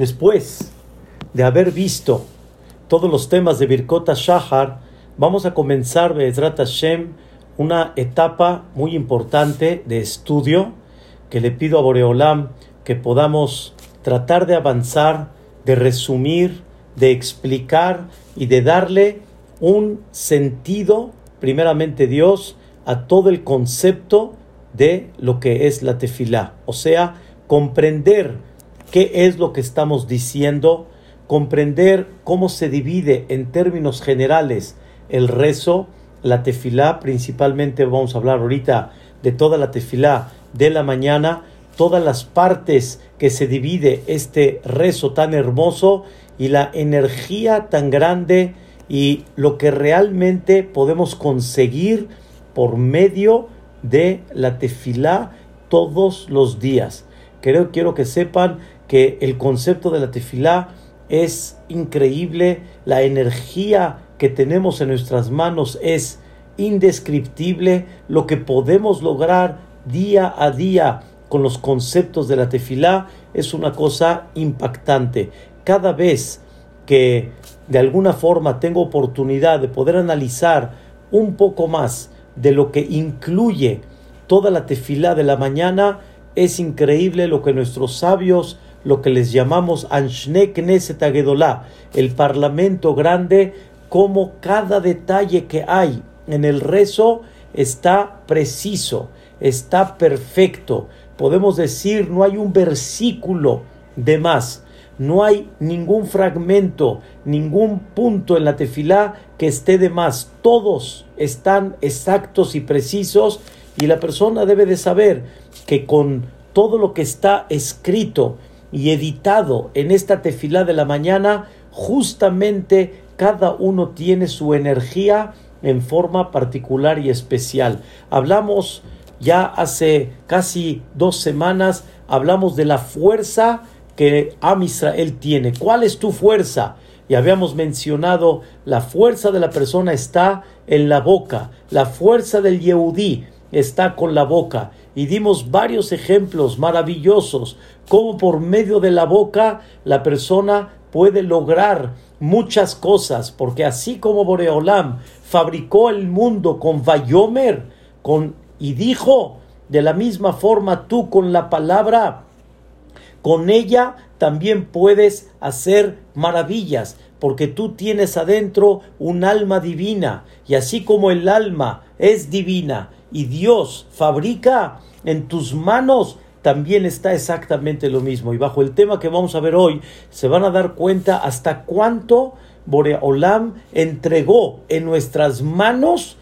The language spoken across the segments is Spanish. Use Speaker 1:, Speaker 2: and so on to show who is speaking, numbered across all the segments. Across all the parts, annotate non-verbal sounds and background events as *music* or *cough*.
Speaker 1: Después de haber visto todos los temas de Birkota Shahar, vamos a comenzar, Bezrat Hashem, una etapa muy importante de estudio que le pido a Boreolam que podamos tratar de avanzar, de resumir, de explicar y de darle un sentido, primeramente Dios, a todo el concepto de lo que es la tefilá. O sea, comprender qué es lo que estamos diciendo, comprender cómo se divide en términos generales el rezo, la tefilá, principalmente vamos a hablar ahorita de toda la tefilá de la mañana, todas las partes que se divide este rezo tan hermoso y la energía tan grande y lo que realmente podemos conseguir por medio de la tefilá todos los días. Creo, quiero que sepan que el concepto de la tefilá es increíble, la energía que tenemos en nuestras manos es indescriptible, lo que podemos lograr día a día con los conceptos de la tefilá es una cosa impactante. Cada vez que de alguna forma tengo oportunidad de poder analizar un poco más de lo que incluye toda la tefilá de la mañana, es increíble lo que nuestros sabios lo que les llamamos Anshne Knesset el parlamento grande, como cada detalle que hay en el rezo está preciso, está perfecto. Podemos decir, no hay un versículo de más, no hay ningún fragmento, ningún punto en la tefilá que esté de más. Todos están exactos y precisos y la persona debe de saber que con todo lo que está escrito y editado en esta tefilá de la mañana, justamente cada uno tiene su energía en forma particular y especial. Hablamos ya hace casi dos semanas, hablamos de la fuerza que Am Israel tiene. ¿Cuál es tu fuerza? Y habíamos mencionado, la fuerza de la persona está en la boca, la fuerza del Yehudí está con la boca y dimos varios ejemplos maravillosos, cómo por medio de la boca la persona puede lograr muchas cosas, porque así como Boreolam fabricó el mundo con Vayomer, con y dijo, de la misma forma tú con la palabra, con ella también puedes hacer maravillas, porque tú tienes adentro un alma divina, y así como el alma es divina y Dios fabrica en tus manos, también está exactamente lo mismo. Y bajo el tema que vamos a ver hoy, se van a dar cuenta hasta cuánto Boreolam entregó en nuestras manos,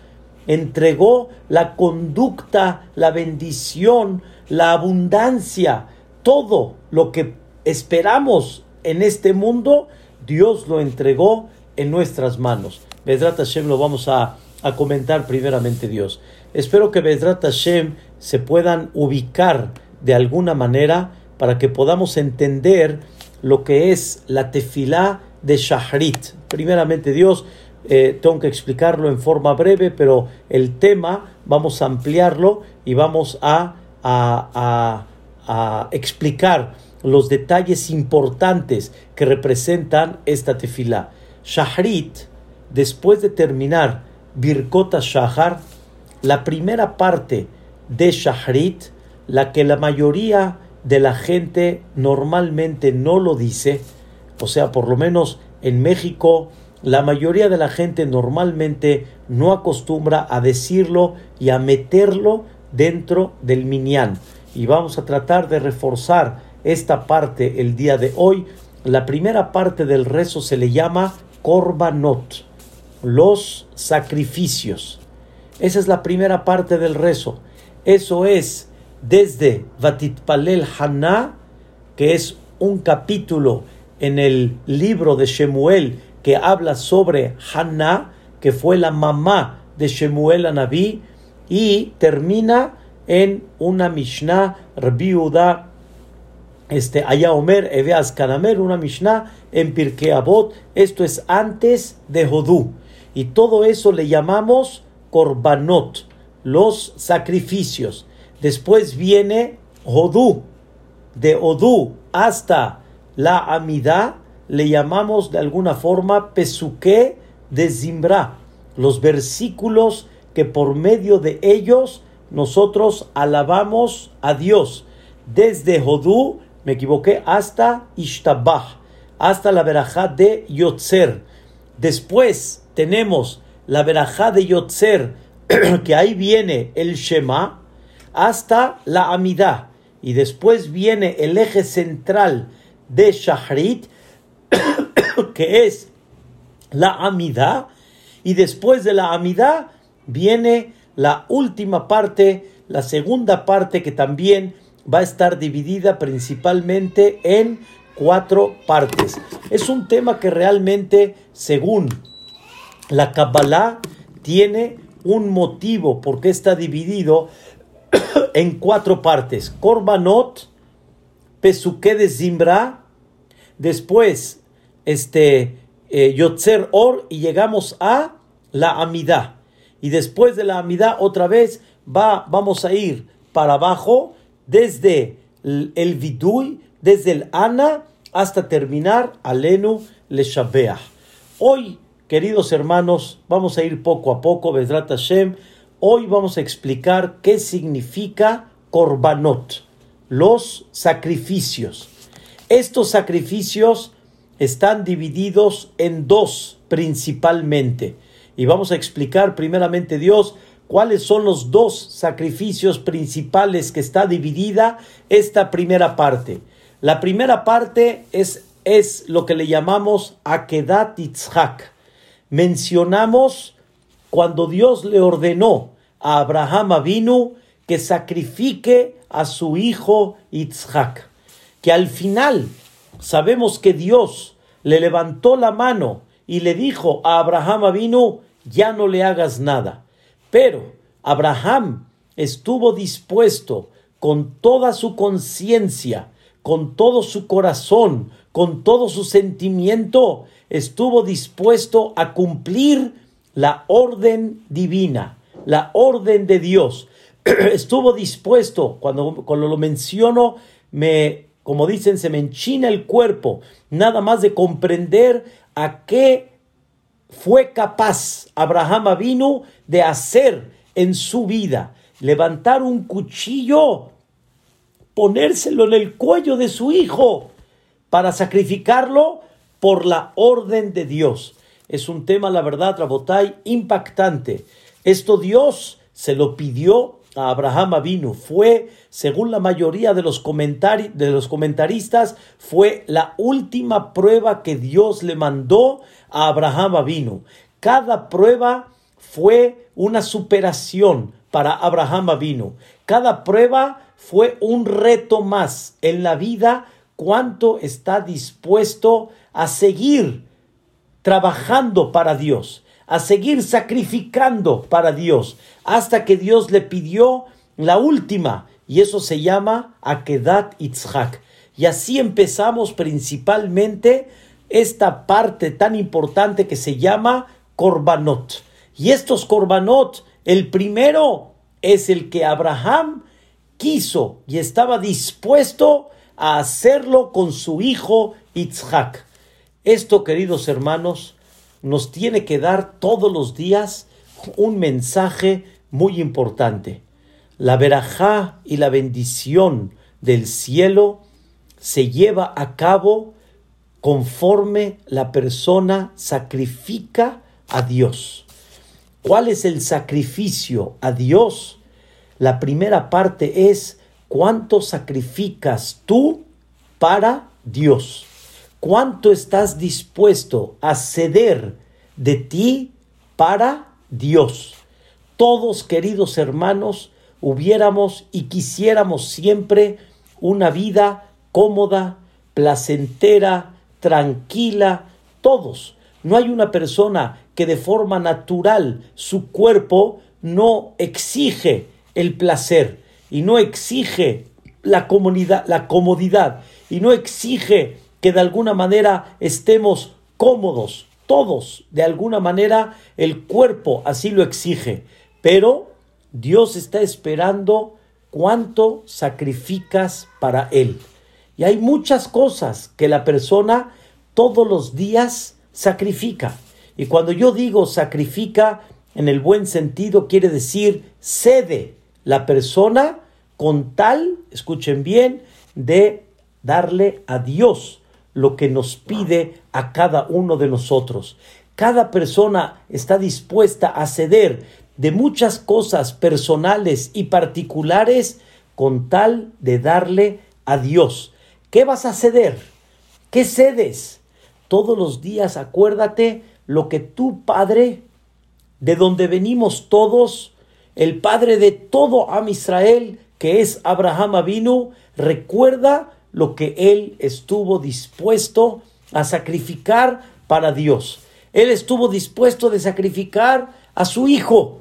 Speaker 1: entregó la conducta, la bendición, la abundancia, todo lo que esperamos en este mundo, Dios lo entregó en nuestras manos. Vedrat Hashem lo vamos a, a comentar primeramente Dios. Espero que Bedrat Hashem se puedan ubicar de alguna manera para que podamos entender lo que es la tefilá de Shahrit. Primeramente, Dios, eh, tengo que explicarlo en forma breve, pero el tema vamos a ampliarlo y vamos a, a, a explicar los detalles importantes que representan esta tefilá. Shahrit, después de terminar Birkota Shahar, la primera parte de Shahrit, la que la mayoría de la gente normalmente no lo dice, o sea, por lo menos en México, la mayoría de la gente normalmente no acostumbra a decirlo y a meterlo dentro del minyan. Y vamos a tratar de reforzar esta parte el día de hoy. La primera parte del rezo se le llama korbanot, los sacrificios. Esa es la primera parte del rezo. Eso es desde Vatitpalel Haná, que es un capítulo en el libro de Shemuel que habla sobre Haná, que fue la mamá de Shemuel Anabí, y termina en una Mishnah, Rabbi Uda, este, Kanamer, una Mishnah en Pirkei Abot. Esto es antes de Jodú. Y todo eso le llamamos korbanot, los sacrificios. Después viene Odú, de Odú hasta la amidad le llamamos de alguna forma pesuque de Zimbra, los versículos que por medio de ellos nosotros alabamos a Dios, desde Jodú, me equivoqué, hasta Ishtabah, hasta la verajá de Yotzer. Después tenemos la verajá de Yotzer, *clears throat* que ahí viene el Shema, hasta la Amidá. Y después viene el eje central de Shahrit, *clears throat* que es la Amidá. Y después de la Amidá viene la última parte, la segunda parte que también va a estar dividida principalmente en cuatro partes. Es un tema que realmente, según la Kabbalah, tiene un motivo porque está dividido *clears throat* en cuatro partes. Korbanot, Pesuke de Zimbra, después este eh, Yotzer Or y llegamos a la Amidad. Y después de la Amidad otra vez va, vamos a ir para abajo desde el Vidui, desde el Ana hasta terminar Alenu Le Shabeah. Hoy, queridos hermanos, vamos a ir poco a poco, Bedrat Hashem. Hoy vamos a explicar qué significa Korbanot, los sacrificios. Estos sacrificios están divididos en dos principalmente. Y vamos a explicar primeramente Dios cuáles son los dos sacrificios principales que está dividida esta primera parte. La primera parte es, es lo que le llamamos Akedat Yitzhak. Mencionamos cuando Dios le ordenó a Abraham Avinu que sacrifique a su hijo Yitzhak. Que al final sabemos que Dios le levantó la mano y le dijo a Abraham Avinu, ya no le hagas nada. Pero Abraham estuvo dispuesto con toda su conciencia, con todo su corazón, con todo su sentimiento, estuvo dispuesto a cumplir la orden divina, la orden de Dios. *clears throat* estuvo dispuesto, cuando, cuando lo menciono, me, como dicen, se me enchina el cuerpo, nada más de comprender a qué fue capaz Abraham vino de hacer en su vida, levantar un cuchillo, ponérselo en el cuello de su hijo para sacrificarlo por la orden de Dios. Es un tema, la verdad, Rabotai, impactante. Esto Dios se lo pidió a Abraham vino. Fue, según la mayoría de los, de los comentaristas, fue la última prueba que Dios le mandó a Abraham vino. Cada prueba fue una superación para Abraham vino. Cada prueba fue un reto más en la vida. Cuánto está dispuesto a seguir trabajando para Dios, a seguir sacrificando para Dios, hasta que Dios le pidió la última, y eso se llama Akedat Itzhak. Y así empezamos principalmente esta parte tan importante que se llama Korbanot. Y estos Korbanot, el primero es el que Abraham quiso y estaba dispuesto a hacerlo con su hijo Itzhak. Esto, queridos hermanos, nos tiene que dar todos los días un mensaje muy importante. La verajá y la bendición del cielo se lleva a cabo conforme la persona sacrifica a Dios. ¿Cuál es el sacrificio a Dios? La primera parte es cuánto sacrificas tú para Dios. ¿Cuánto estás dispuesto a ceder de ti para Dios? Todos, queridos hermanos, hubiéramos y quisiéramos siempre una vida cómoda, placentera, tranquila, todos. No hay una persona que de forma natural su cuerpo no exige el placer y no exige la comodidad, la comodidad y no exige que de alguna manera estemos cómodos. Todos, de alguna manera, el cuerpo así lo exige. Pero Dios está esperando cuánto sacrificas para Él. Y hay muchas cosas que la persona todos los días sacrifica. Y cuando yo digo sacrifica en el buen sentido, quiere decir cede la persona con tal, escuchen bien, de darle a Dios lo que nos pide a cada uno de nosotros. Cada persona está dispuesta a ceder de muchas cosas personales y particulares con tal de darle a Dios. ¿Qué vas a ceder? ¿Qué cedes? Todos los días acuérdate lo que tu Padre, de donde venimos todos, el Padre de todo Am Israel, que es Abraham Avinu, recuerda lo que él estuvo dispuesto a sacrificar para Dios. Él estuvo dispuesto de sacrificar a su hijo,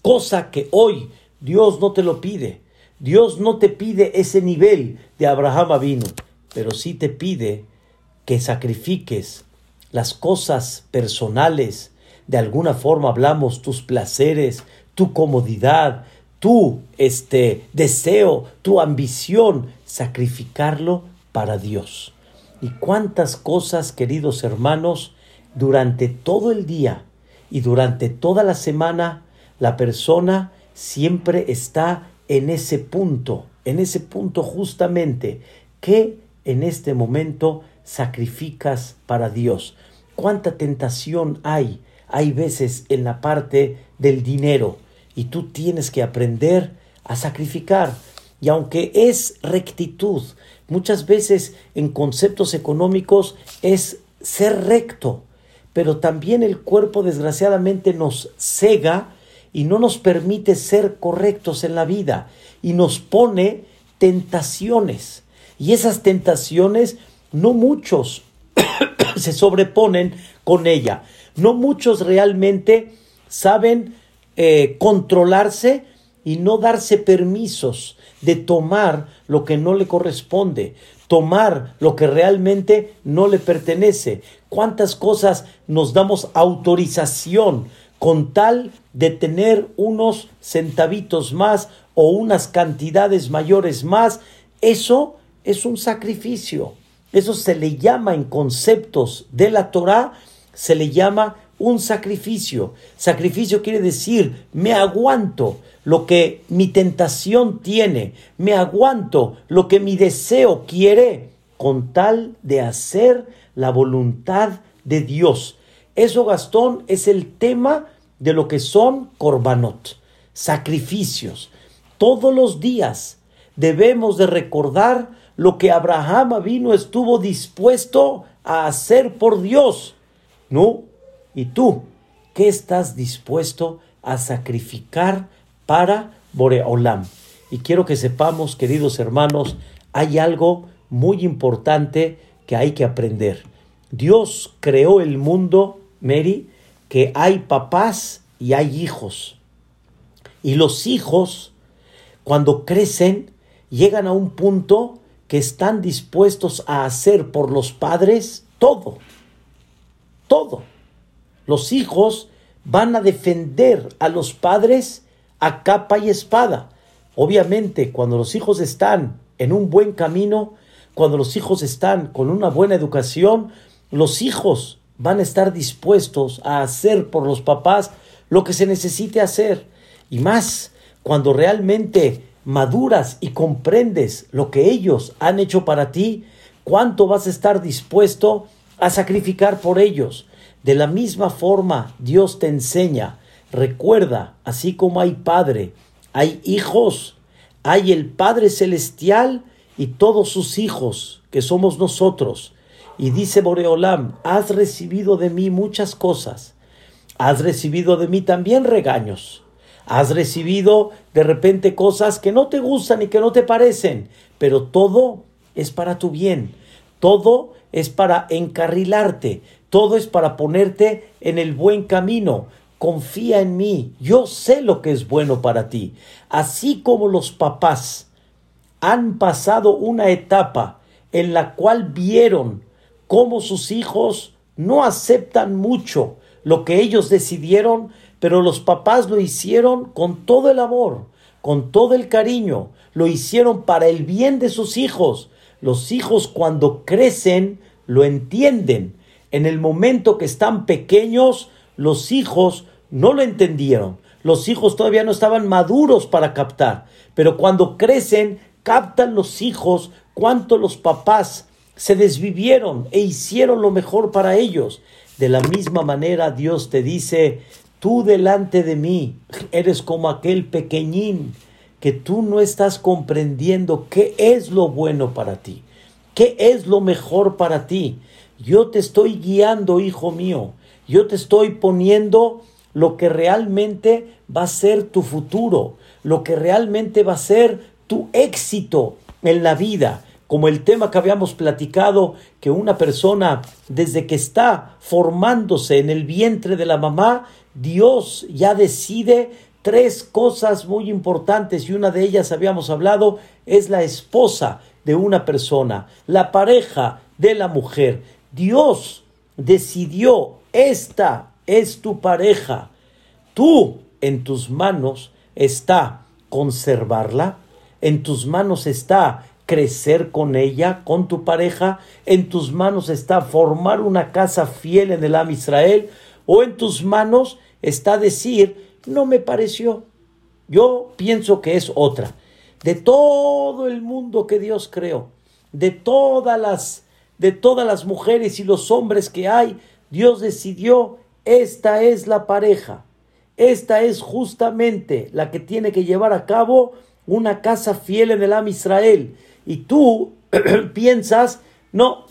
Speaker 1: cosa que hoy Dios no te lo pide. Dios no te pide ese nivel de Abraham Avinu, pero sí te pide que sacrifiques las cosas personales. De alguna forma hablamos tus placeres, tu comodidad, tu este deseo, tu ambición, sacrificarlo para Dios. Y cuántas cosas, queridos hermanos, durante todo el día y durante toda la semana, la persona siempre está en ese punto, en ese punto justamente, que en este momento sacrificas para Dios. Cuánta tentación hay, hay veces en la parte del dinero, y tú tienes que aprender a sacrificar. Y aunque es rectitud, muchas veces en conceptos económicos es ser recto, pero también el cuerpo desgraciadamente nos cega y no nos permite ser correctos en la vida y nos pone tentaciones. Y esas tentaciones no muchos *coughs* se sobreponen con ella. No muchos realmente saben eh, controlarse y no darse permisos de tomar lo que no le corresponde, tomar lo que realmente no le pertenece. ¿Cuántas cosas nos damos autorización con tal de tener unos centavitos más o unas cantidades mayores más? Eso es un sacrificio. Eso se le llama en conceptos de la Torah, se le llama un sacrificio. Sacrificio quiere decir, me aguanto lo que mi tentación tiene, me aguanto lo que mi deseo quiere, con tal de hacer la voluntad de Dios. Eso, Gastón, es el tema de lo que son korbanot, sacrificios. Todos los días debemos de recordar lo que Abraham vino estuvo dispuesto a hacer por Dios. No, ¿Y tú qué estás dispuesto a sacrificar para Boreolam? Y quiero que sepamos, queridos hermanos, hay algo muy importante que hay que aprender. Dios creó el mundo, Mary, que hay papás y hay hijos. Y los hijos, cuando crecen, llegan a un punto que están dispuestos a hacer por los padres todo. Todo. Los hijos van a defender a los padres a capa y espada. Obviamente, cuando los hijos están en un buen camino, cuando los hijos están con una buena educación, los hijos van a estar dispuestos a hacer por los papás lo que se necesite hacer. Y más, cuando realmente maduras y comprendes lo que ellos han hecho para ti, cuánto vas a estar dispuesto a sacrificar por ellos. De la misma forma, Dios te enseña, recuerda, así como hay Padre, hay hijos, hay el Padre Celestial y todos sus hijos, que somos nosotros. Y dice Boreolam, has recibido de mí muchas cosas, has recibido de mí también regaños, has recibido de repente cosas que no te gustan y que no te parecen, pero todo es para tu bien, todo es para encarrilarte, todo es para ponerte en el buen camino. Confía en mí, yo sé lo que es bueno para ti. Así como los papás han pasado una etapa en la cual vieron cómo sus hijos no aceptan mucho lo que ellos decidieron, pero los papás lo hicieron con todo el amor, con todo el cariño, lo hicieron para el bien de sus hijos, Los hijos cuando crecen lo entienden. En el momento que están pequeños, los hijos no lo entendieron. Los hijos todavía no estaban maduros para captar. Pero cuando crecen, captan los hijos cuánto los papás se desvivieron e hicieron lo mejor para ellos. De la misma manera Dios te dice, tú delante de mí eres como aquel pequeñín que tú no estás comprendiendo qué es lo bueno para ti, qué es lo mejor para ti. Yo te estoy guiando, hijo mío. Yo te estoy poniendo lo que realmente va a ser tu futuro, lo que realmente va a ser tu éxito en la vida. Como el tema que habíamos platicado, que una persona desde que está formándose en el vientre de la mamá, Dios ya decide tres cosas muy importantes y una de ellas habíamos hablado es la esposa de una persona, la pareja de la mujer. Dios decidió, esta es tu pareja. Tú en tus manos está conservarla, en tus manos está crecer con ella, con tu pareja, en tus manos está formar una casa fiel en el Am Israel, o en tus manos está decir, no me pareció. Yo pienso que es otra. De todo el mundo que Dios creó, de todas las de todas las mujeres y los hombres que hay, Dios decidió, esta es la pareja. Esta es justamente la que tiene que llevar a cabo una casa fiel en el Am Israel. Y tú *clears throat* piensas, no,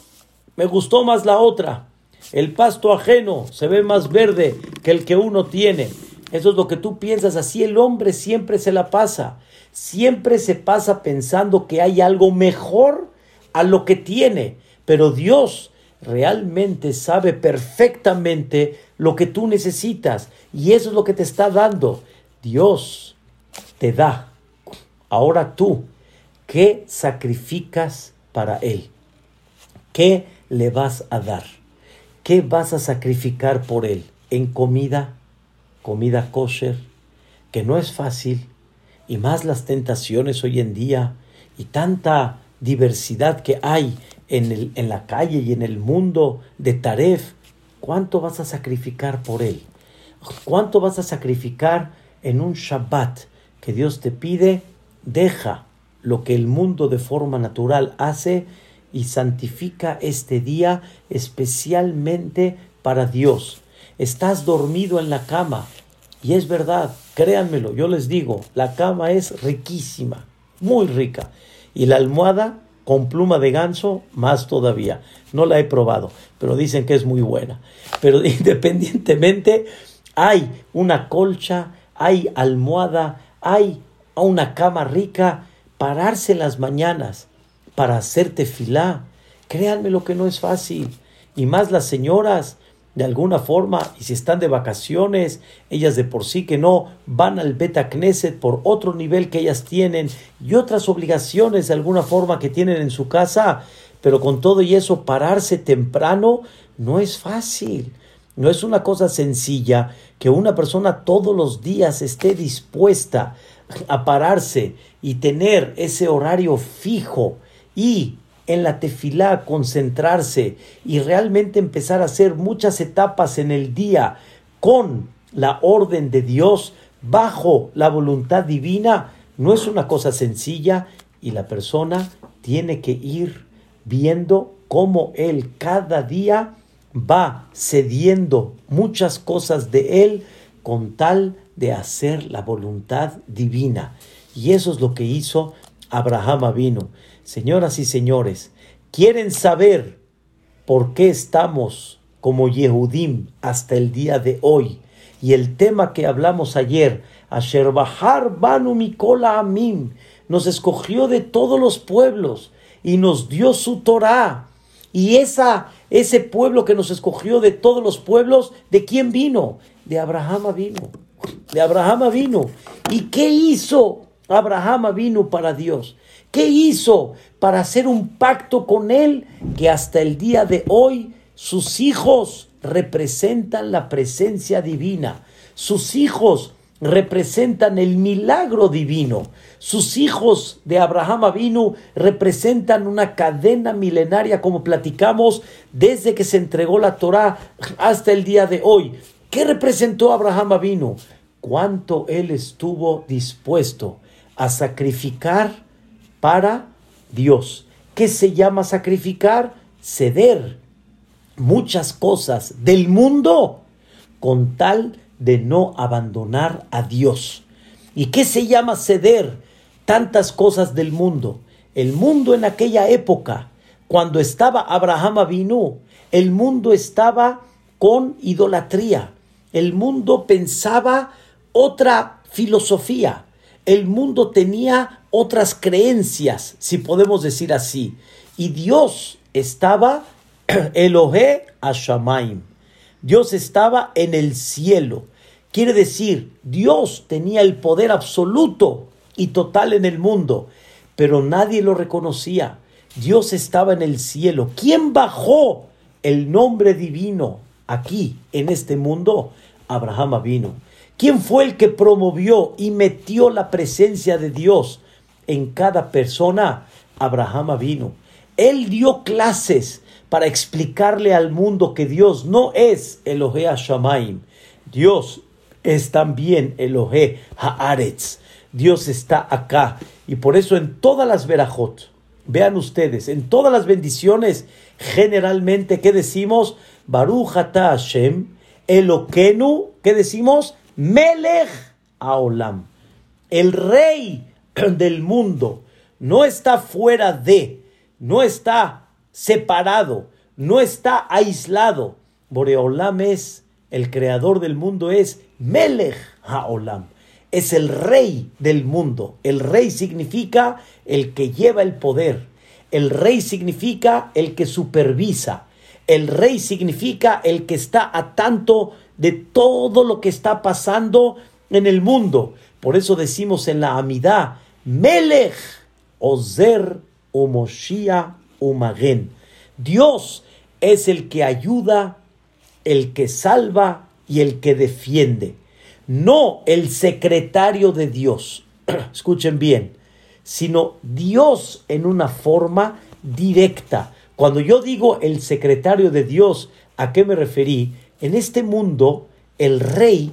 Speaker 1: me gustó más la otra. El pasto ajeno se ve más verde que el que uno tiene. Eso es lo que tú piensas. Así el hombre siempre se la pasa. Siempre se pasa pensando que hay algo mejor a lo que tiene. Pero Dios realmente sabe perfectamente lo que tú necesitas. Y eso es lo que te está dando. Dios te da. Ahora tú, ¿qué sacrificas para Él? ¿Qué le vas a dar? ¿Qué vas a sacrificar por Él? ¿En comida? comida kosher, que no es fácil, y más las tentaciones hoy en día, y tanta diversidad que hay en, el, en la calle y en el mundo de Taref, ¿cuánto vas a sacrificar por él? ¿Cuánto vas a sacrificar en un Shabbat que Dios te pide? Deja lo que el mundo de forma natural hace y santifica este día especialmente para Dios. Estás dormido en la cama, y es verdad, créanmelo, yo les digo, la cama es riquísima, muy rica. Y la almohada con pluma de ganso, más todavía. No la he probado, pero dicen que es muy buena. Pero *laughs* independientemente, hay una colcha, hay almohada, hay una cama rica, pararse en las mañanas para hacerte filá. Créanme lo que no es fácil. Y más las señoras, de alguna forma, y si están de vacaciones, ellas de por sí que no van al Beta Knesset por otro nivel que ellas tienen y otras obligaciones de alguna forma que tienen en su casa, pero con todo y eso pararse temprano no es fácil. No es una cosa sencilla que una persona todos los días esté dispuesta a pararse y tener ese horario fijo y en la tefilá, concentrarse y realmente empezar a hacer muchas etapas en el día con la orden de Dios, bajo la voluntad divina, no es una cosa sencilla y la persona tiene que ir viendo cómo él cada día va cediendo muchas cosas de él con tal de hacer la voluntad divina. Y eso es lo que hizo Abraham vino. Señoras y señores, ¿quieren saber por qué estamos como Yehudim hasta el día de hoy? Y el tema que hablamos ayer, Asher Bahar Banu Mikola Amim, nos escogió de todos los pueblos y nos dio su Torah. Y esa, ese pueblo que nos escogió de todos los pueblos, ¿de quién vino? De Abraham vino. De Abraham vino. ¿Y qué hizo Abraham vino para Dios? ¿Qué hizo para hacer un pacto con él que hasta el día de hoy sus hijos representan la presencia divina? Sus hijos representan el milagro divino. Sus hijos de Abraham Avinu representan una cadena milenaria, como platicamos, desde que se entregó la Torá hasta el día de hoy. ¿Qué representó Abraham Avinu? Cuánto él estuvo dispuesto a sacrificar para Dios. ¿Qué se llama sacrificar? Ceder muchas cosas del mundo con tal de no abandonar a Dios. ¿Y qué se llama ceder tantas cosas del mundo? El mundo en aquella época, cuando estaba Abraham Avinu, el mundo estaba con idolatría. El mundo pensaba otra filosofía. El mundo tenía otras creencias, si podemos decir así. Y Dios estaba *clears throat* Elohe Ashamaim. Dios estaba en el cielo. Quiere decir, Dios tenía el poder absoluto y total en el mundo, pero nadie lo reconocía. Dios estaba en el cielo. ¿Quién bajó el nombre divino aquí, en este mundo? Abraham vino. ¿Quién fue el que promovió y metió la presencia de Dios en cada persona? Abraham vino. Él dio clases para explicarle al mundo que Dios no es Elohe Shamaim. Dios es también Elohe Haaretz. Dios está acá. Y por eso en todas las verajot, vean ustedes, en todas las bendiciones, generalmente, ¿qué decimos? Baruch Ata Hashem, Elokenu, ¿qué decimos? Melech Aolam. El rey *clears throat* del mundo no está fuera de, no está separado, no está aislado. Boreolam es, el creador del mundo es Melech Haolam. Es el rey del mundo. El rey significa el que lleva el poder. El rey significa el que supervisa. El rey significa el que está a tanto de todo lo que está pasando en el mundo. Por eso decimos en la Amidad, Melech Ozer o Umagen. Dios es el que ayuda, el que salva y el que defiende. No el secretario de Dios. *clears throat* Escuchen bien, sino Dios en una forma directa. Cuando yo digo el secretario de Dios, ¿a qué me referí? En este mundo, el rey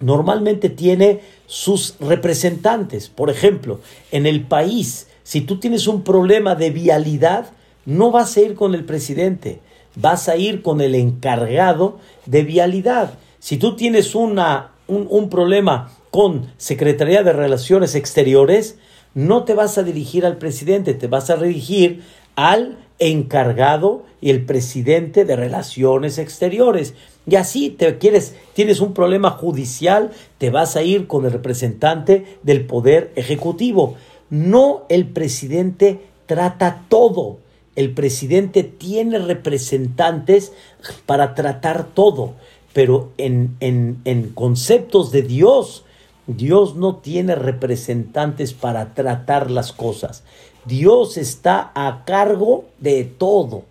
Speaker 1: normalmente tiene sus representantes. Por ejemplo, en el país, si tú tienes un problema de vialidad, no vas a ir con el presidente, vas a ir con el encargado de vialidad. Si tú tienes una, un, problema con Secretaría de Relaciones Exteriores, no te vas a dirigir al presidente, te vas a dirigir al encargado y el presidente de Relaciones Exteriores. Y así te quieres, tienes un problema judicial, te vas a ir con el representante del Poder Ejecutivo. No el presidente trata todo el presidente tiene representantes para tratar todo, pero en, en, conceptos de Dios, Dios no tiene representantes para tratar las cosas. Dios está a cargo de todo.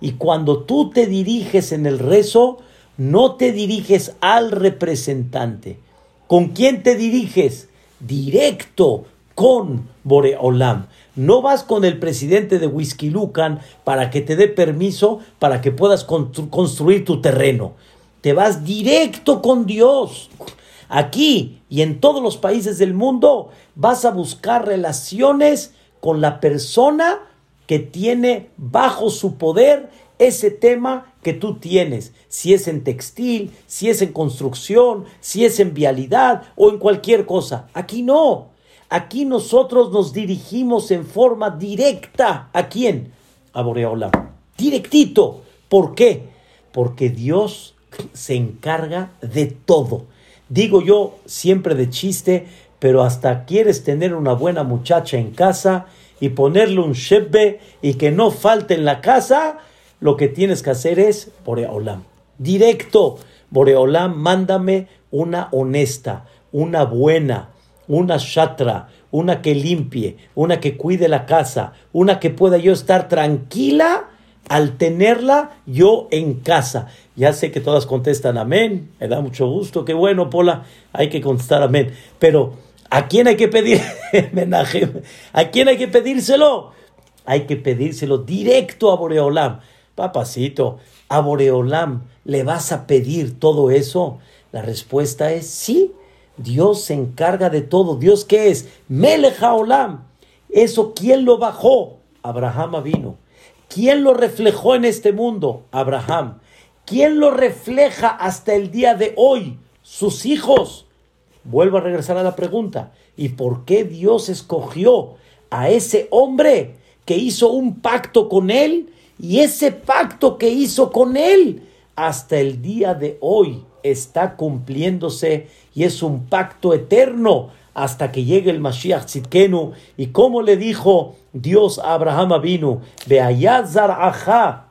Speaker 1: Y cuando tú te diriges en el rezo, no te diriges al representante. ¿Con quién te diriges? Directo con Boreolam. No vas con el presidente de Whisky Lucan para que te dé permiso para que puedas construir tu terreno. Te vas directo con Dios. Aquí y en todos los países del mundo vas a buscar relaciones con la persona que tiene bajo su poder ese tema que tú tienes, si es en textil, si es en construcción, si es en vialidad o en cualquier cosa. Aquí no. Aquí nosotros nos dirigimos en forma directa. ¿A quién? A Boreola. Directito. ¿Por qué? Porque Dios se encarga de todo. Digo yo siempre de chiste, pero hasta quieres tener una buena muchacha en casa y ponerle un shebe y que no falte en la casa, lo que tienes que hacer es Boreolam. Directo. Boreolam, mándame una honesta, una buena, una shatra, una que limpie, una que cuide la casa, una que pueda yo estar tranquila al tenerla yo en casa. Ya sé que todas contestan amén, me da mucho gusto, qué bueno, Pola, hay que contestar amén. Pero, ¿a quién hay que pedir *laughs* homenaje? ¿A quién hay que pedírselo? Hay que pedírselo directo a Boreolam. Papacito, a Boreolam le vas a pedir todo eso. La respuesta es sí. Dios se encarga de todo. ¿Dios qué es? Melejaolam. Eso, ¿quién lo bajó? Abraham vino. ¿Quién lo reflejó en este mundo? Abraham. ¿Quién lo refleja hasta el día de hoy? Sus hijos. Vuelvo a regresar a la pregunta. ¿Y por qué Dios escogió a ese hombre que hizo un pacto con él? Y ese pacto que hizo con él hasta el día de hoy está cumpliéndose y es un pacto eterno hasta que llegue el Mashiach Tzidkenu. Y como le dijo Dios a Abraham Aja,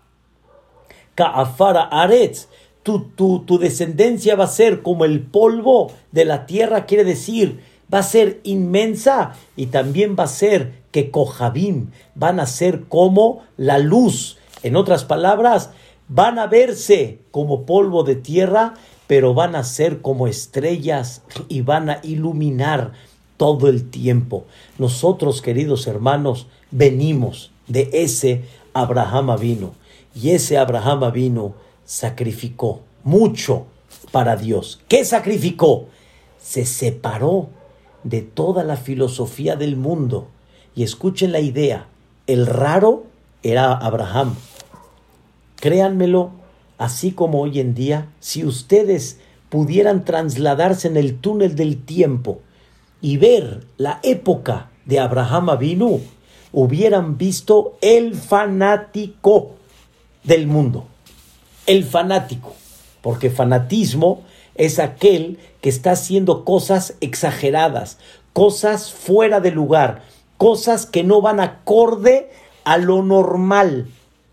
Speaker 1: Kaafara Aretz, tu, tu, tu descendencia va a ser como el polvo de la tierra, quiere decir, va a ser inmensa y también va a ser que Kohabim van a ser como la luz. En otras palabras, van a verse como polvo de tierra, pero van a ser como estrellas y van a iluminar todo el tiempo. Nosotros, queridos hermanos, venimos de ese Abraham vino y ese Abraham vino sacrificó mucho para Dios. ¿Qué sacrificó? Se separó de toda la filosofía del mundo. Y escuchen la idea, el raro era Abraham. Créanmelo, así como hoy en día, si ustedes pudieran trasladarse en el túnel del tiempo y ver la época de Abraham Avinu, hubieran visto el fanático del mundo. El fanático, porque fanatismo es aquel que está haciendo cosas exageradas, cosas fuera de lugar, cosas que no van acorde a lo normal.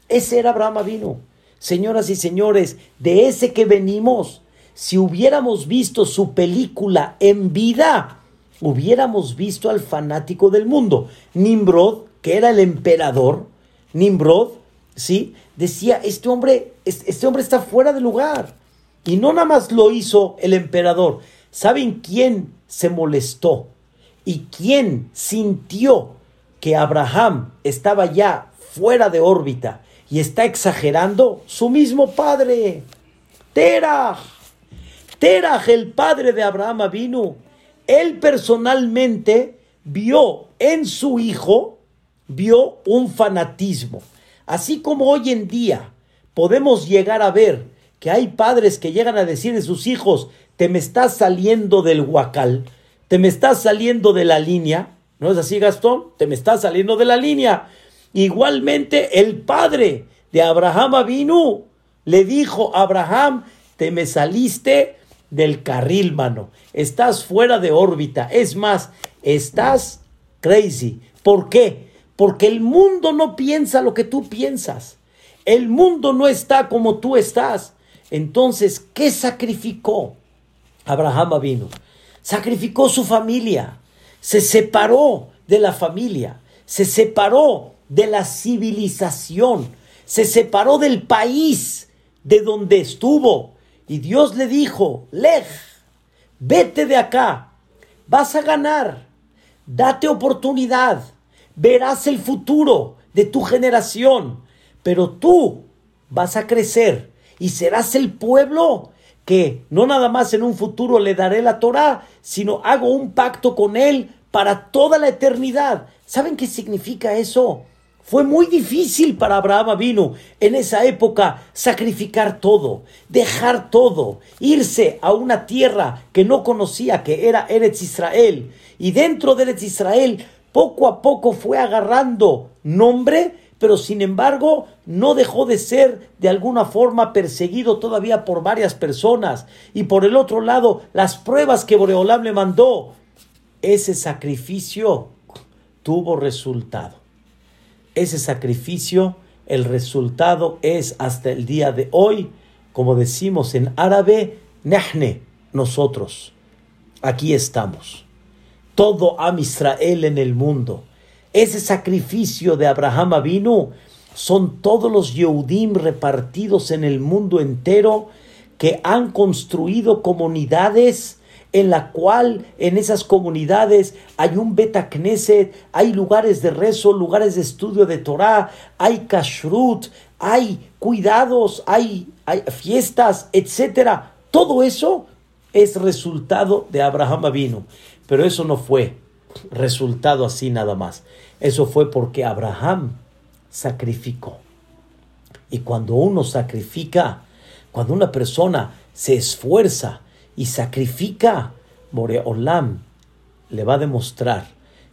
Speaker 1: Ese era Abraham Avinu. Señoras y señores, de ese que venimos, si hubiéramos visto su película en vida, hubiéramos visto al fanático del mundo. Nimrod, que era el emperador, Nimrod, ¿sí? Decía, este hombre, este hombre está fuera de lugar. Y no nada más lo hizo el emperador. ¿Saben quién se molestó? ¿Y quién sintió que Abraham estaba ya fuera de órbita y está exagerando su mismo padre. Terah. Terah, el padre de Abraham vino. Él personalmente vio en su hijo, vio un fanatismo. Así como hoy en día podemos llegar a ver que hay padres que llegan a decir de sus hijos, te me estás saliendo del huacal, te me estás saliendo de la línea. ¿No es así, Gastón? Te me estás saliendo de la línea. Igualmente el padre de Abraham Avinu le dijo a Abraham, te me saliste del carril, mano. Estás fuera de órbita. Es más, estás crazy. ¿Por qué? Porque el mundo no piensa lo que tú piensas. El mundo no está como tú estás. Entonces, ¿qué sacrificó Abraham vino? Sacrificó su familia. Se separó de la familia. Se separó de la civilización, se separó del país de donde estuvo y Dios le dijo, Lej, vete de acá, vas a ganar, date oportunidad, verás el futuro de tu generación, pero tú vas a crecer y serás el pueblo que no nada más en un futuro le daré la Torah, sino hago un pacto con él para toda la eternidad. ¿Saben qué significa eso? Fue muy difícil para Abraham vino en esa época sacrificar todo, dejar todo, irse a una tierra que no conocía, que era Eretz Israel. Y dentro de Eretz Israel, poco a poco fue agarrando nombre, pero sin embargo no dejó de ser de alguna forma perseguido todavía por varias personas. Y por el otro lado, las pruebas que Boreolam le mandó, ese sacrificio tuvo resultado ese sacrificio, el resultado es hasta el día de hoy, como decimos en árabe, nahne, nosotros. Aquí estamos. Todo Am Israel en el mundo. Ese sacrificio de Abraham vino son todos los Yehudim repartidos en el mundo entero que han construido comunidades en la cual en esas comunidades hay un Betacneset, hay lugares de rezo, lugares de estudio de Torah, hay kashrut, hay cuidados, hay, hay fiestas, etcétera. Todo eso es resultado de Abraham vino, pero eso no fue resultado así nada más. Eso fue porque Abraham sacrificó. Y cuando uno sacrifica, cuando una persona se esfuerza y sacrifica, Moreolam le va a demostrar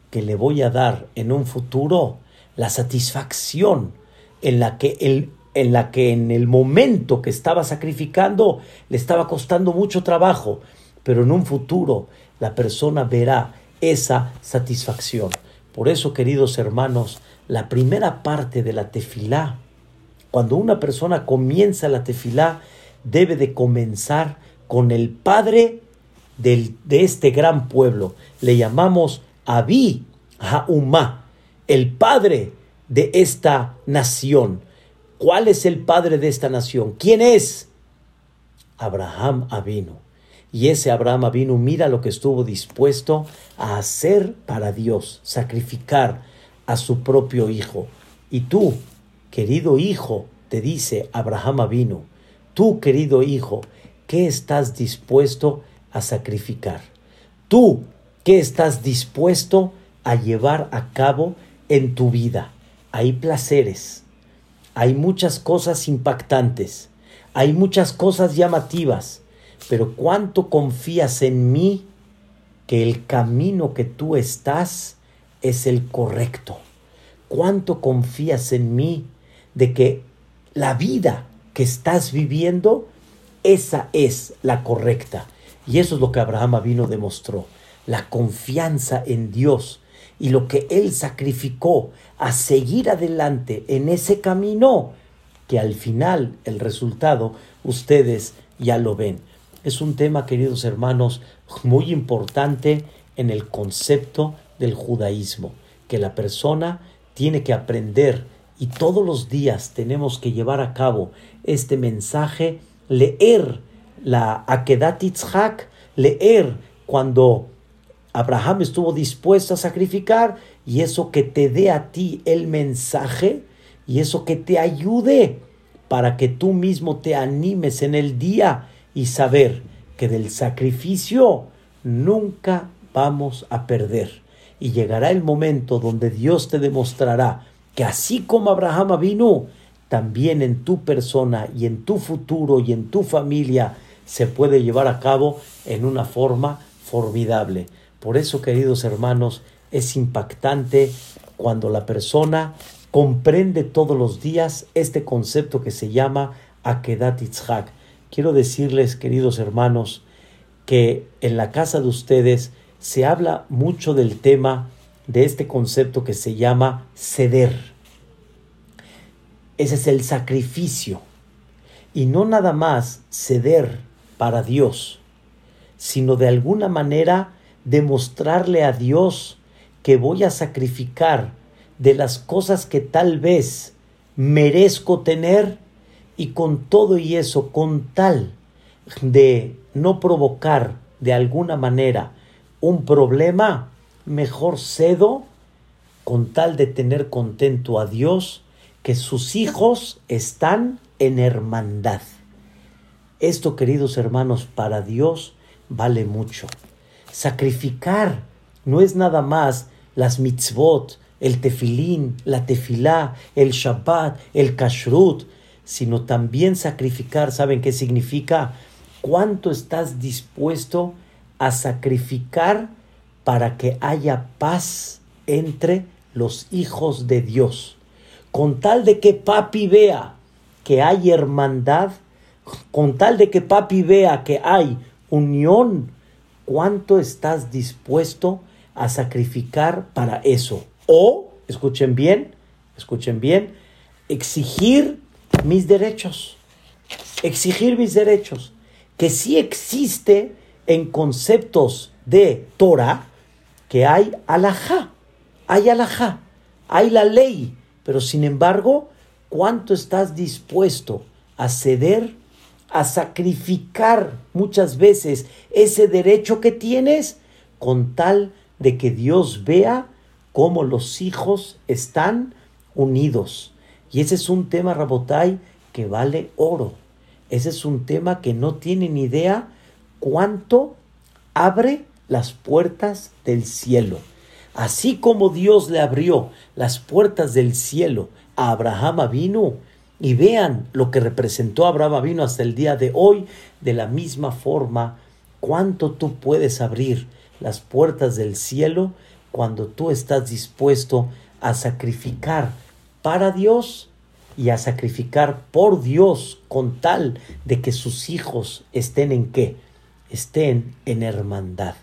Speaker 1: que le voy a dar en un futuro la satisfacción en la que en la que en el momento que estaba sacrificando le estaba costando mucho trabajo, pero en un futuro la persona verá esa satisfacción. Por eso, queridos hermanos, la primera parte de la tefilá, cuando una persona comienza la tefilá, debe de comenzar con el padre de este gran pueblo. Le llamamos Abi Ha'umá, el padre de esta nación. ¿Cuál es el padre de esta nación? ¿Quién es? Abraham Avinu. Y ese Abraham Avinu mira lo que estuvo dispuesto a hacer para Dios, sacrificar a su propio hijo. Y tú, querido hijo, te dice Abraham Avinu, tú, querido hijo, ¿qué estás dispuesto a sacrificar? Tú, ¿qué estás dispuesto a llevar a cabo en tu vida? Hay placeres, hay muchas cosas impactantes, hay muchas cosas llamativas, pero ¿cuánto confías en mí que el camino que tú estás es el correcto? ¿Cuánto confías en mí de que la vida que estás viviendo, esa es la correcta? Y eso es lo que Abraham vino demostró, la confianza en Dios y lo que él sacrificó a seguir adelante en ese camino, que al final el resultado ustedes ya lo ven. Es un tema, queridos hermanos, muy importante en el concepto del judaísmo, que la persona tiene que aprender y todos los días tenemos que llevar a cabo este mensaje, leer la Akedat Yitzhak, leer cuando Abraham estuvo dispuesto a sacrificar y eso que te dé a ti el mensaje y eso que te ayude para que tú mismo te animes en el día y saber que del sacrificio nunca vamos a perder. Y llegará el momento donde Dios te demostrará que así como Abraham vino, también en tu persona y en tu futuro y en tu familia se puede llevar a cabo en una forma formidable. Por eso, queridos hermanos, es impactante cuando la persona comprende todos los días este concepto que se llama Akedat Itzhak. Quiero decirles, queridos hermanos, que en la casa de ustedes se habla mucho del tema de este concepto que se llama ceder. Ese es el sacrificio. Y no nada más ceder para Dios, sino de alguna manera demostrarle a Dios que voy a sacrificar de las cosas que tal vez merezco tener y con todo y eso, con tal de no provocar de alguna manera un problema, mejor cedo con tal de tener contento a Dios que sus hijos están en hermandad. Esto, queridos hermanos, para Dios vale mucho. Sacrificar no es nada más las mitzvot, el tefilín, la tefilá, el shabbat, el kashrut, sino también sacrificar, ¿saben qué significa? ¿Cuánto estás dispuesto a sacrificar para que haya paz entre los hijos de Dios? Con tal de que papi vea que hay hermandad, con tal de que papi vea que hay unión, ¿cuánto estás dispuesto a sacrificar para eso? O, escuchen bien, escuchen bien, exigir mis derechos. Exigir mis derechos. Que sí existe en conceptos de Torah que hay alajá. Hay alajá. Hay la ley. Pero sin embargo, ¿Cuánto estás dispuesto a ceder, a sacrificar muchas veces ese derecho que tienes con tal de que Dios vea cómo los hijos están unidos? Y ese es un tema, Rabotai, que vale oro. Ese es un tema que no tiene ni idea cuánto abre las puertas del cielo. Así como Dios le abrió las puertas del cielo a Abraham vino y vean lo que representó Abraham vino hasta el día de hoy, de la misma forma, cuánto tú puedes abrir las puertas del cielo cuando tú estás dispuesto a sacrificar para Dios y a sacrificar por Dios con tal de que sus hijos estén en qué? Estén en hermandad,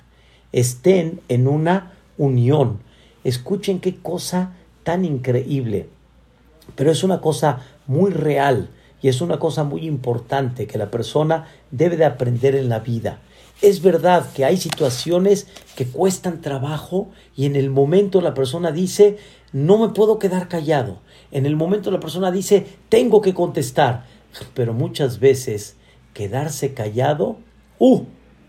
Speaker 1: estén en una unión. Escuchen qué cosa tan increíble, pero es una cosa muy real y es una cosa muy importante que la persona debe de aprender en la vida. Es verdad que hay situaciones que cuestan trabajo y en el momento la persona dice, no me puedo quedar callado. En el momento la persona dice, tengo que contestar. Pero muchas veces quedarse callado, uh,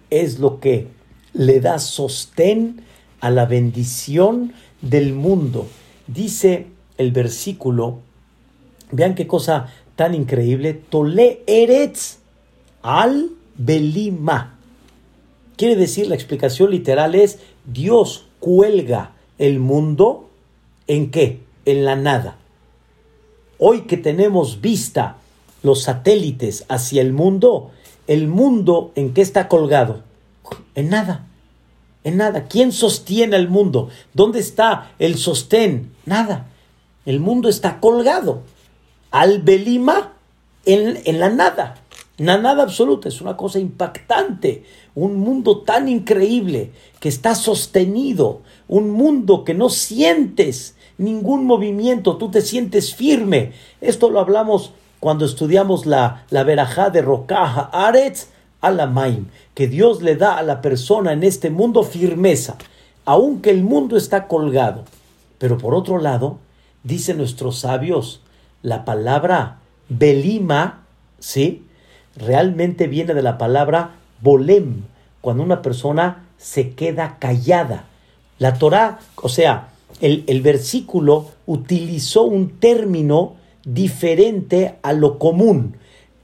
Speaker 1: es lo que le da sostén a la bendición del mundo. Dice el versículo, vean qué cosa tan increíble, Tole Eretz al Belima. Quiere decir, la explicación literal es, Dios cuelga el mundo en qué? En la nada. Hoy que tenemos vista los satélites hacia el mundo, el mundo en qué está colgado? En nada. En nada. ¿Quién sostiene el mundo? ¿Dónde está el sostén? Nada. El mundo está colgado. Al Belima en, en la nada. La nada absoluta. Es una cosa impactante. Un mundo tan increíble que está sostenido. Un mundo que no sientes ningún movimiento. Tú te sientes firme. Esto lo hablamos cuando estudiamos la, la verajá de Rocaja Aretz Alamaim, que Dios le da a la persona en este mundo firmeza, aunque el mundo está colgado. Pero por otro lado, dicen nuestros sabios, la palabra belima, ¿sí? Realmente viene de la palabra bolem, cuando una persona se queda callada. La Torah, o sea, el, el versículo utilizó un término diferente a lo común.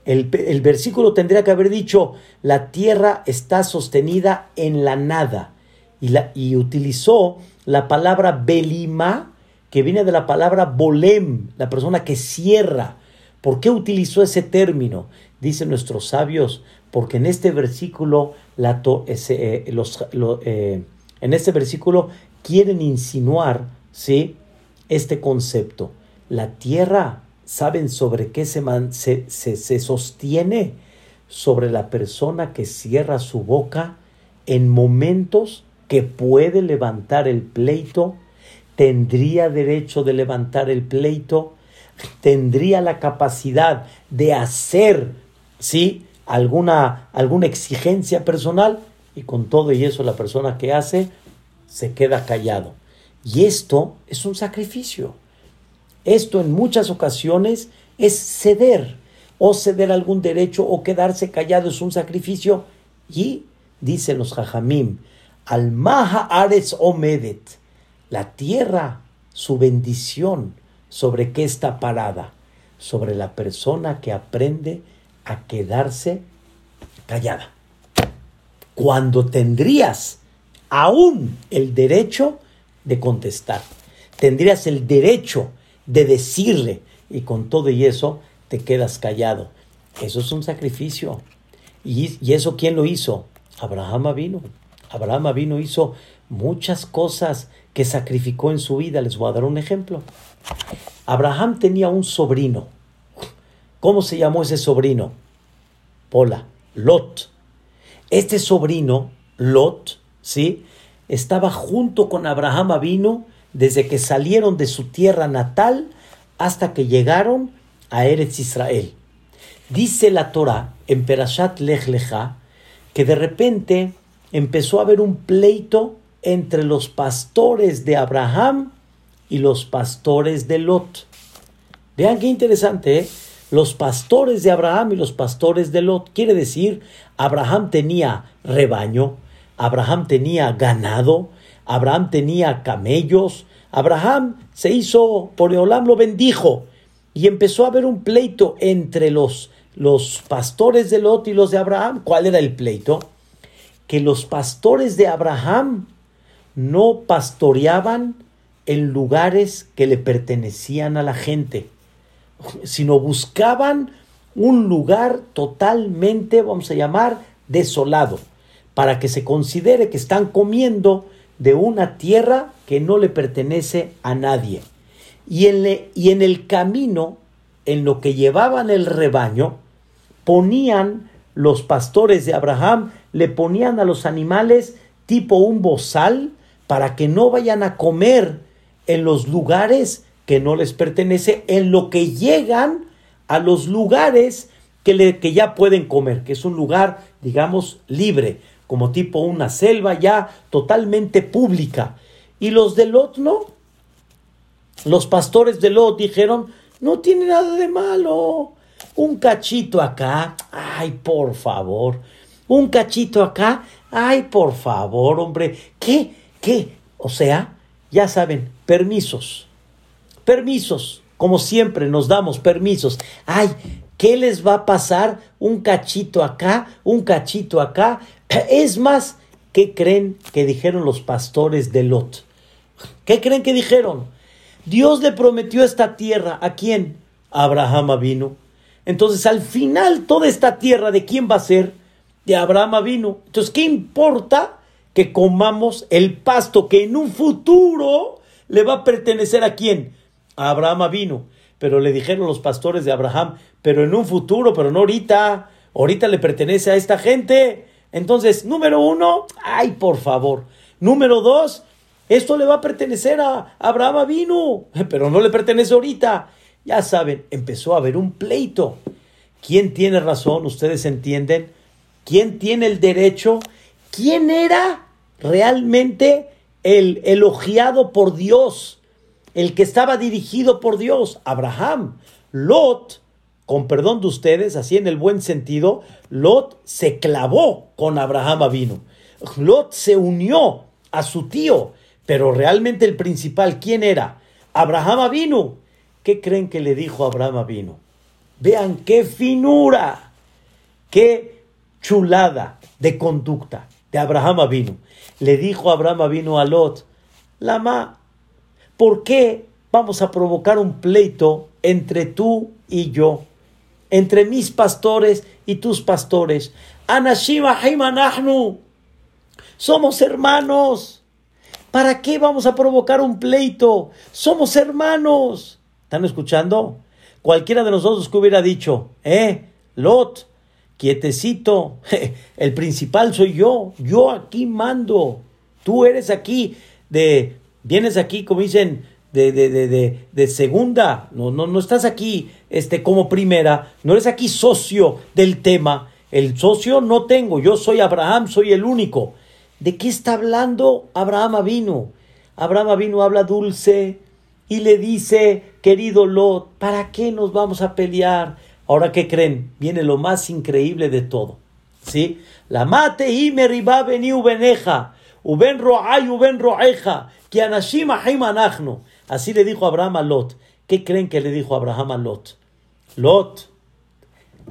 Speaker 1: El, versículo tendría que haber dicho, la tierra está sostenida en la nada. Y, la, y utilizó la palabra belima, que viene de la palabra bolem, la persona que cierra. ¿Por qué utilizó ese término? Dicen nuestros sabios, porque en este versículo, la ese, eh, los, eh, en este versículo quieren insinuar ¿sí? este concepto. La tierra ¿Saben sobre qué se, se, se, sostiene? Sobre la persona que cierra su boca en momentos que puede levantar el pleito, tendría derecho de levantar el pleito, tendría la capacidad de hacer, ¿sí? Alguna, alguna exigencia personal y con todo y eso la persona que hace se queda callado. Y esto es un sacrificio. Esto en muchas ocasiones es ceder o ceder algún derecho o quedarse callado es un sacrificio. Y dicen los jajamim, al maha ares omedet, la tierra, su bendición, sobre qué está parada, sobre la persona que aprende a quedarse callada. Cuando tendrías aún el derecho de contestar, tendrías el derecho de decirle y con todo y eso te quedas callado. Eso es un sacrificio. ¿Y, eso quién lo hizo? Abraham vino. Abraham vino hizo muchas cosas que sacrificó en su vida. Les voy a dar un ejemplo. Abraham tenía un sobrino. ¿Cómo se llamó ese sobrino? Pola, Lot. Este sobrino, Lot, ¿sí? Estaba junto con Abraham vino desde que salieron de su tierra natal hasta que llegaron a Eretz Israel. Dice la Torah en Perashat Lech Lecha que de repente empezó a haber un pleito entre los pastores de Abraham y los pastores de Lot. Vean qué interesante, ¿eh? Los pastores de Abraham y los pastores de Lot. Quiere decir, Abraham tenía rebaño, Abraham tenía ganado, Abraham tenía camellos, Abraham se hizo, por Eolam lo bendijo, y empezó a haber un pleito entre los, los pastores de Lot y los de Abraham. ¿Cuál era el pleito? Que los pastores de Abraham no pastoreaban en lugares que le pertenecían a la gente, sino buscaban un lugar totalmente, vamos a llamar, desolado, para que se considere que están comiendo de una tierra que no le pertenece a nadie. Y en, y en el camino, en lo que llevaban el rebaño, ponían los pastores de Abraham, le ponían a los animales tipo un bozal para que no vayan a comer en los lugares que no les pertenece, en lo que llegan a los lugares que, le, que ya pueden comer, que es un lugar, digamos, libre, como tipo una selva ya totalmente pública. Y los de Lot no, los pastores de Lot dijeron, no tiene nada de malo. Un cachito acá, ay, por favor. Un cachito acá, ay, por favor, hombre. ¿Qué? ¿Qué? O sea, ya saben, permisos. Permisos. Como siempre nos damos permisos. Ay, ¿qué les va a pasar? Un cachito acá, un cachito acá. *clears throat* Es más, ¿qué creen que dijeron los pastores de Lot? ¿Qué creen que dijeron? Dios le prometió esta tierra. ¿A quién? Abraham vino. Entonces, al final, toda esta tierra, ¿de quién va a ser? De Abraham vino. Entonces, ¿qué importa que comamos el pasto que en un futuro le va a pertenecer a quién? A Abraham vino. Pero le dijeron los pastores de Abraham, pero en un futuro, pero no ahorita. Ahorita le pertenece a esta gente. Entonces, número uno, ay, por favor. Número dos, esto le va a pertenecer a Abraham vino, *laughs* pero no le pertenece ahorita. Ya saben, empezó a haber un pleito. ¿Quién tiene razón? ¿Ustedes entienden? ¿Quién tiene el derecho? ¿Quién era realmente el elogiado por Dios? El que estaba dirigido por Dios, Abraham. Lot, con perdón de ustedes, así en el buen sentido, Lot se clavó con Abraham vino. Lot se unió a su tío. Pero realmente el principal, ¿quién era? Abraham vino. ¿Qué creen que le dijo Abraham vino? Vean qué finura, qué chulada de conducta de Abraham vino. Le dijo Abraham vino a Lot, Lama, ¿por qué vamos a provocar un pleito entre tú y yo? Entre mis pastores y tus pastores. Anashima Haimanahnu. Somos hermanos. ¿Para qué vamos a provocar un pleito? Somos hermanos. ¿Están escuchando? Cualquiera de nosotros que hubiera dicho, eh, Lot, quietecito, *laughs* el principal soy yo, yo aquí mando, tú eres aquí de, vienes aquí, como dicen, de, de, de, de, segunda, no, no, no estás aquí este, como primera, no eres aquí socio del tema, el socio no tengo, yo soy Abraham, soy el único. ¿De qué está hablando Abraham vino? Abraham vino habla dulce y le dice, querido Lot, ¿para qué nos vamos a pelear? Ahora, ¿qué creen? Viene lo más increíble de todo. ¿Sí? La mate y riba veni ubeneja, uben ro'ay uben ro'eja, que anashim Así le dijo Abraham a Lot. ¿Qué creen que le dijo Abraham a Lot? Lot,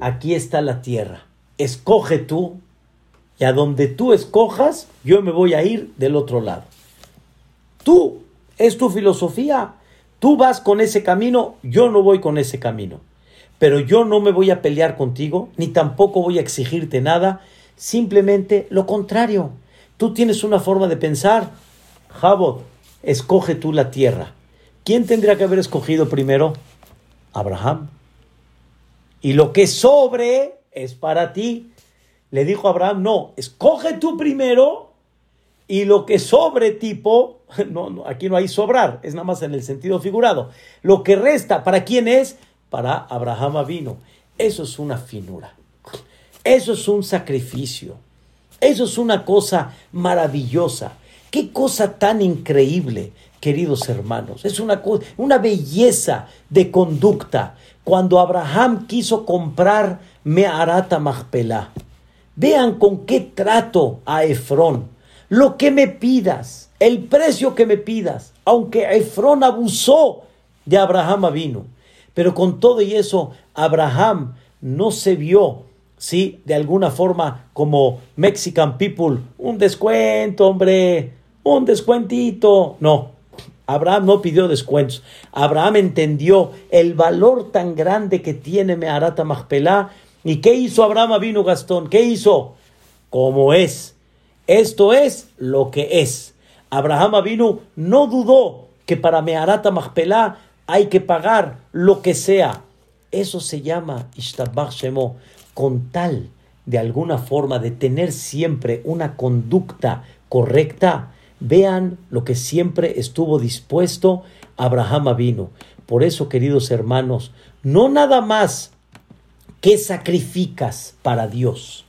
Speaker 1: aquí está la tierra. Escoge tú y a donde tú escojas, yo me voy a ir del otro lado. Tú, es tu filosofía. Tú vas con ese camino, yo no voy con ese camino. Pero yo no me voy a pelear contigo, ni tampoco voy a exigirte nada, simplemente lo contrario. Tú tienes una forma de pensar. Jabot, escoge tú la tierra. ¿Quién tendría que haber escogido primero? Abraham. Y lo que sobre es para ti. Le dijo Abraham, no, escoge tú primero y lo que sobre tipo, *laughs* no, aquí no hay sobrar, es nada más en el sentido figurado. Lo que resta, ¿para quién es? Para Abraham vino. Eso es una finura. Eso es un sacrificio. Eso es una cosa maravillosa. Qué cosa tan increíble queridos hermanos. Es una, una belleza de conducta. Cuando Abraham quiso comprar Meharata Machpelah, vean con qué trato a Efrón. Lo que me pidas, el precio que me pidas, aunque Efrón abusó de Abraham vino. Pero con todo y eso, Abraham no se vio, ¿sí? De alguna forma como Mexican people, un descuento, hombre, un descuentito. No, Abraham no pidió descuentos. Abraham entendió el valor tan grande que tiene Meharata Machpelah. ¿Y qué hizo Abraham vino Gastón? ¿Qué hizo? Como es. Esto es lo que es. Abraham vino no dudó que para Meharata Machpelah hay que pagar lo que sea. Eso se llama Ishtabach Shemo, con tal de alguna forma de tener siempre una conducta correcta Vean lo que siempre estuvo dispuesto Abraham vino. Por eso, queridos hermanos, no nada más qué sacrificas para Dios,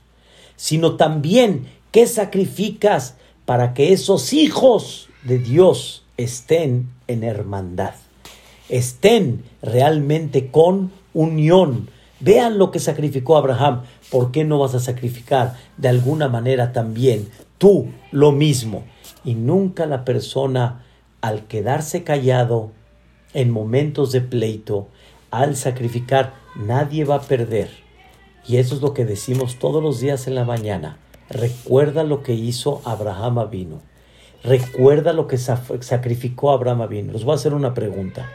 Speaker 1: sino también qué sacrificas para que esos hijos de Dios estén en hermandad, estén realmente con unión. Vean lo que sacrificó Abraham. ¿Por qué no vas a sacrificar de alguna manera también tú lo mismo? Y nunca la persona al quedarse callado en momentos de pleito, al sacrificar, nadie va a perder. Y eso es lo que decimos todos los días en la mañana. Recuerda lo que hizo Abraham Avino. Recuerda lo que sacrificó Abraham Avino. Les voy a hacer una pregunta.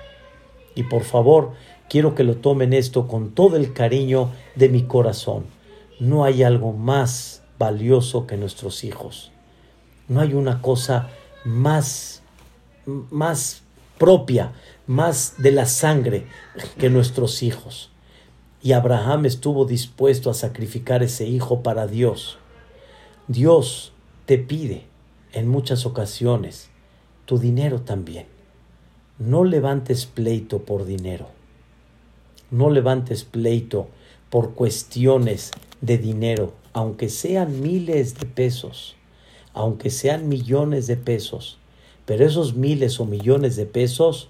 Speaker 1: Y por favor, quiero que lo tomen esto con todo el cariño de mi corazón. No hay algo más valioso que nuestros hijos. No hay una cosa más, más propia, más de la sangre que nuestros hijos. Y Abraham estuvo dispuesto a sacrificar ese hijo para Dios. Dios te pide en muchas ocasiones tu dinero también. No levantes pleito por dinero. No levantes pleito por cuestiones de dinero, aunque sean miles de pesos aunque sean millones de pesos, pero esos miles o millones de pesos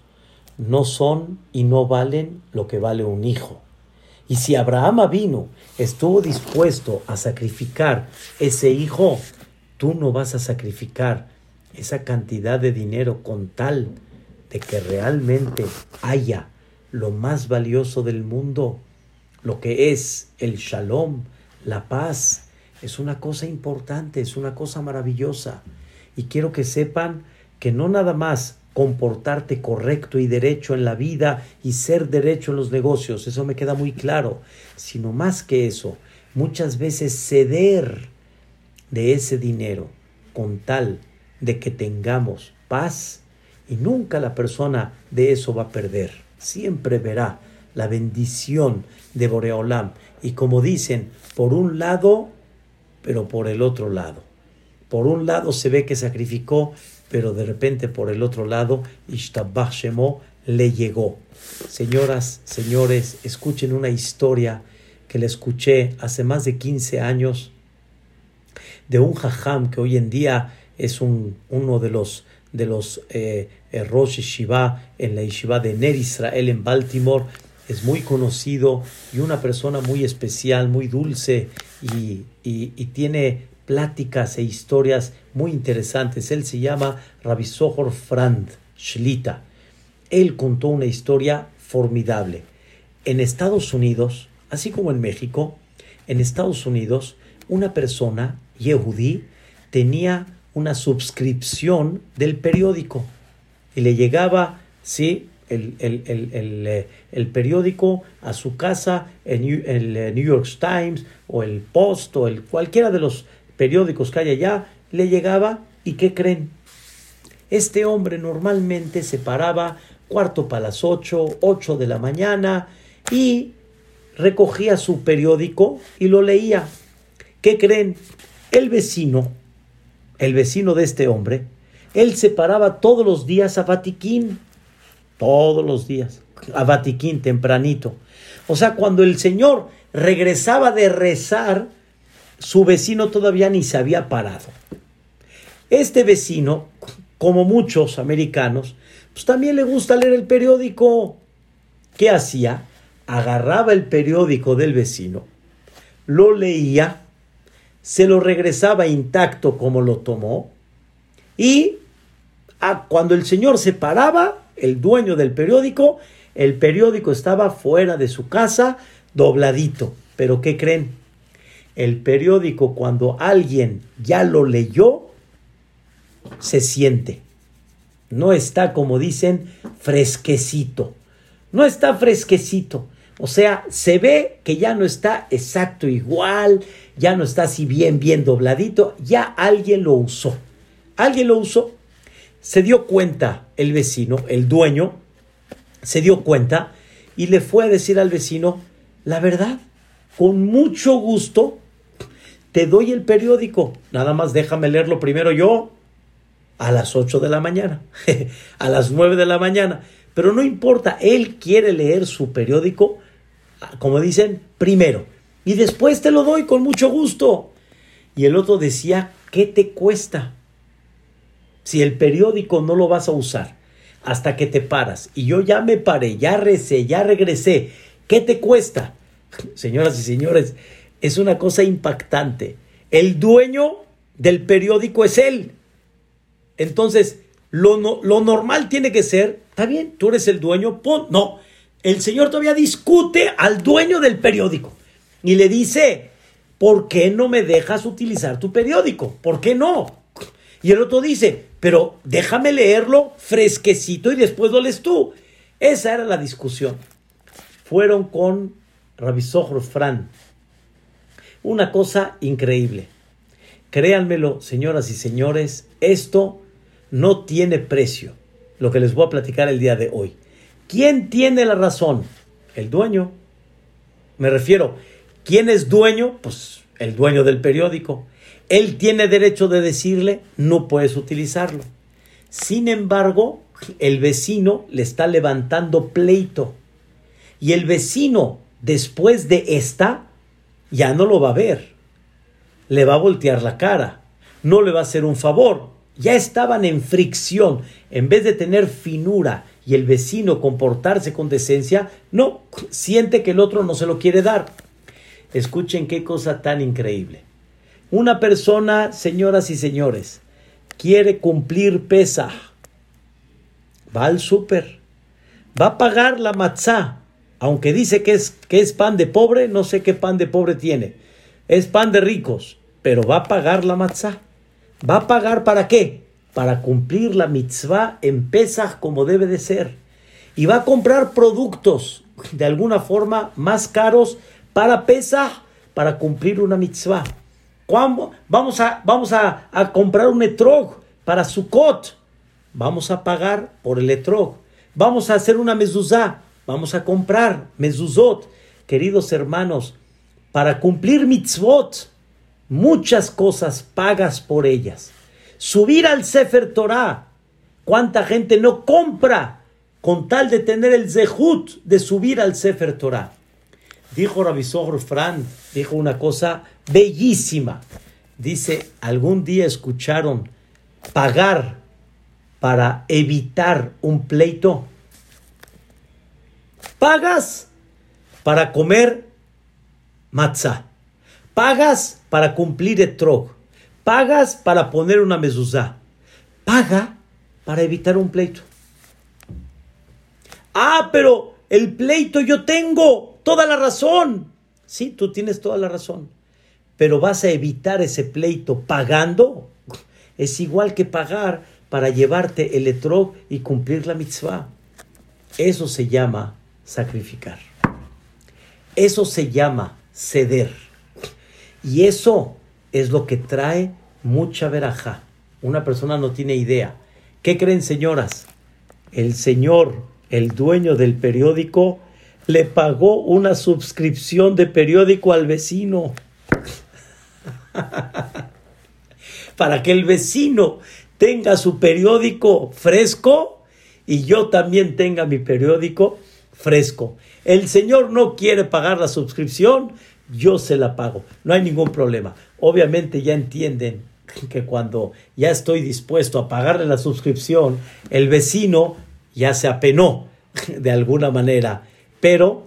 Speaker 1: no son y no valen lo que vale un hijo. Y si Abraham vino, estuvo dispuesto a sacrificar ese hijo, tú no vas a sacrificar esa cantidad de dinero con tal de que realmente haya lo más valioso del mundo, lo que es el shalom, la paz, es una cosa importante, es una cosa maravillosa. Y quiero que sepan que no nada más comportarte correcto y derecho en la vida y ser derecho en los negocios, eso me queda muy claro, sino más que eso, muchas veces ceder de ese dinero con tal de que tengamos paz y nunca la persona de eso va a perder, siempre verá la bendición de Boreolam y como dicen, por un lado pero por el otro lado. Por un lado se ve que sacrificó, pero de repente por el otro lado, Ishtabach Shemo le llegó. Señoras, señores, escuchen una historia que le escuché hace más de 15 años de un jajam que hoy en día es un, uno de los de los eh, eh Rosh Shiva en la Yeshiva de Ner Israel en Baltimore, es muy conocido y una persona muy especial, muy dulce y, tiene pláticas e historias muy interesantes. Él se llama Rabbi Sohor Frand Shlita. Él contó una historia formidable. En Estados Unidos, así como en México, en Estados Unidos, una persona, Yehudi, tenía una suscripción del periódico y le llegaba, sí, eh, el, periódico a su casa, el, el, eh, New York Times o el Post o el, cualquiera de los periódicos que hay allá, le llegaba y ¿qué creen? Este hombre normalmente se paraba cuarto para las ocho, ocho de la mañana y recogía su periódico y lo leía. ¿Qué creen? El vecino, el vecino de este hombre, él se paraba todos los días a Vatiquín todos los días, a Vatiquín tempranito. O sea, cuando el Señor regresaba de rezar, su vecino todavía ni se había parado. Este vecino como muchos americanos, pues también le gusta leer el periódico. ¿Qué hacía? Agarraba el periódico del vecino, lo leía, se lo regresaba intacto como lo tomó y cuando el señor se paraba, el dueño del periódico, el periódico estaba fuera de su casa, dobladito. Pero ¿qué creen? El periódico cuando alguien ya lo leyó, se siente. No está, como dicen, fresquecito. No está fresquecito. O sea, se ve que ya no está exacto igual, ya no está así bien, bien dobladito, ya alguien lo usó. Alguien lo usó. Se dio cuenta el vecino, el dueño, se dio cuenta y le fue a decir al vecino, la verdad, con mucho gusto, te doy el periódico, nada más déjame leerlo primero yo a las 8 de la mañana, *laughs* a las 9 de la mañana, pero no importa, él quiere leer su periódico, como dicen, primero, y después te lo doy con mucho gusto. Y el otro decía, ¿qué te cuesta? Si el periódico no lo vas a usar hasta que te paras. Y yo ya me paré, ya recé, ya regresé. ¿Qué te cuesta? *laughs* Señoras y señores, es una cosa impactante. El dueño del periódico es él. Entonces, lo, lo normal tiene que ser, está bien, tú eres el dueño, pon. No, el señor todavía discute al dueño del periódico y le dice, ¿por qué no me dejas utilizar tu periódico? ¿Por qué no? Y el otro dice, pero déjame leerlo fresquecito y después lo tú. Esa era la discusión. Fueron con Rabisogro Fran. Una cosa increíble. Créanmelo, señoras y señores, esto no tiene precio, lo que les voy a platicar el día de hoy. ¿Quién tiene la razón? El dueño. Me refiero, ¿quién es dueño? Pues el dueño del periódico él tiene derecho de decirle, no puedes utilizarlo. Sin embargo, el vecino le está levantando pleito. Y el vecino, después de esta, ya no lo va a ver. Le va a voltear la cara. No le va a hacer un favor. Ya estaban en fricción. En vez de tener finura y el vecino comportarse con decencia, no, siente que el otro no se lo quiere dar. Escuchen qué cosa tan increíble. Una persona, señoras y señores, quiere cumplir pesa, va al súper, va a pagar la matzá, aunque dice que es, que es pan de pobre, no sé qué pan de pobre tiene, es pan de ricos, pero va a pagar la matzá. ¿Va a pagar para qué? Para cumplir la mitzvah en Pesach como debe de ser. Y va a comprar productos de alguna forma más caros para Pesach, para cumplir una mitzvah. Vamos a, vamos a, comprar un etrog para Sukkot. Vamos a pagar por el etrog. Vamos a hacer una mezuzá. Vamos a comprar mezuzot. Queridos hermanos, para cumplir mitzvot, muchas cosas pagas por ellas. Subir al Sefer Torah. ¿Cuánta gente no compra con tal de tener el zehut de subir al Sefer Torah? Dijo Rabisogro Fran, dijo una cosa bellísima. Dice, algún día escucharon pagar para evitar un pleito. Pagas para comer matzah. Pagas para cumplir etrog. Pagas para poner una mezuzá. Paga para evitar un pleito. Ah, pero el pleito yo tengo toda la razón. Sí, tú tienes toda la razón pero vas a evitar ese pleito pagando, es igual que pagar para llevarte el etrog y cumplir la mitzvah. Eso se llama sacrificar. Eso se llama ceder. Y eso es lo que trae mucha veraja. Una persona no tiene idea. ¿Qué creen, señoras? El señor, el dueño del periódico, le pagó una suscripción de periódico al vecino. *laughs* Para que el vecino tenga su periódico fresco y yo también tenga mi periódico fresco. El señor no quiere pagar la suscripción, yo se la pago. No hay ningún problema. Obviamente ya entienden que cuando ya estoy dispuesto a pagarle la suscripción, el vecino ya se apenó de alguna manera, pero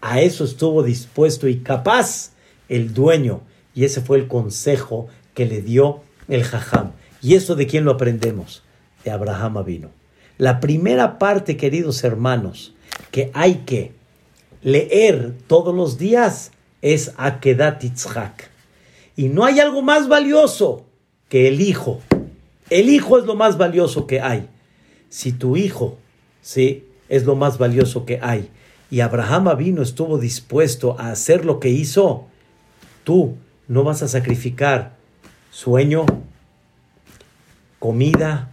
Speaker 1: a eso estuvo dispuesto y capaz el dueño. Y ese fue el consejo que le dio el jajam. ¿Y eso de quién lo aprendemos? De Abraham vino. La primera parte, queridos hermanos, que hay que leer todos los días es Akedat Yitzhak. Y no hay algo más valioso que el hijo. El hijo es lo más valioso que hay. Si tu hijo, sí, es lo más valioso que hay, y Abraham vino estuvo dispuesto a hacer lo que hizo, tú no vas a sacrificar sueño, comida,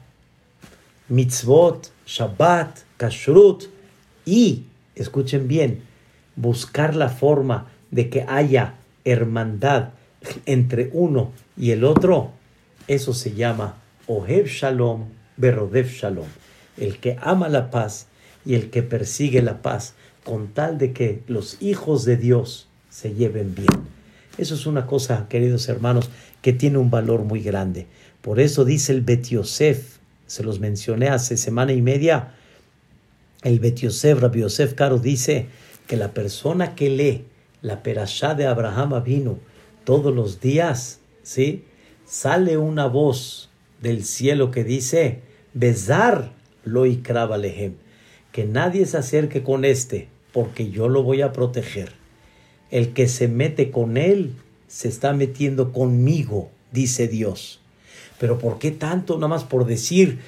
Speaker 1: mitzvot, Shabbat, kashrut y, escuchen bien, buscar la forma de que haya hermandad entre uno y el otro, eso se llama Ohev Shalom, Berodev Shalom. El que ama la paz y el que persigue la paz, con tal de que los hijos de Dios se lleven bien. Eso es una cosa, queridos hermanos, que tiene un valor muy grande. Por eso dice el Bet Yosef, se los mencioné hace semana y media, el Bet Yosef, Rabbi Yosef Caro dice que la persona que lee la perashá de Abraham vino todos los días, ¿sí? Sale una voz del cielo que dice, besar lo y que nadie se acerque con este, porque yo lo voy a proteger. El que se mete con él, se está metiendo conmigo, dice Dios. Pero ¿por qué tanto? Nada más por decir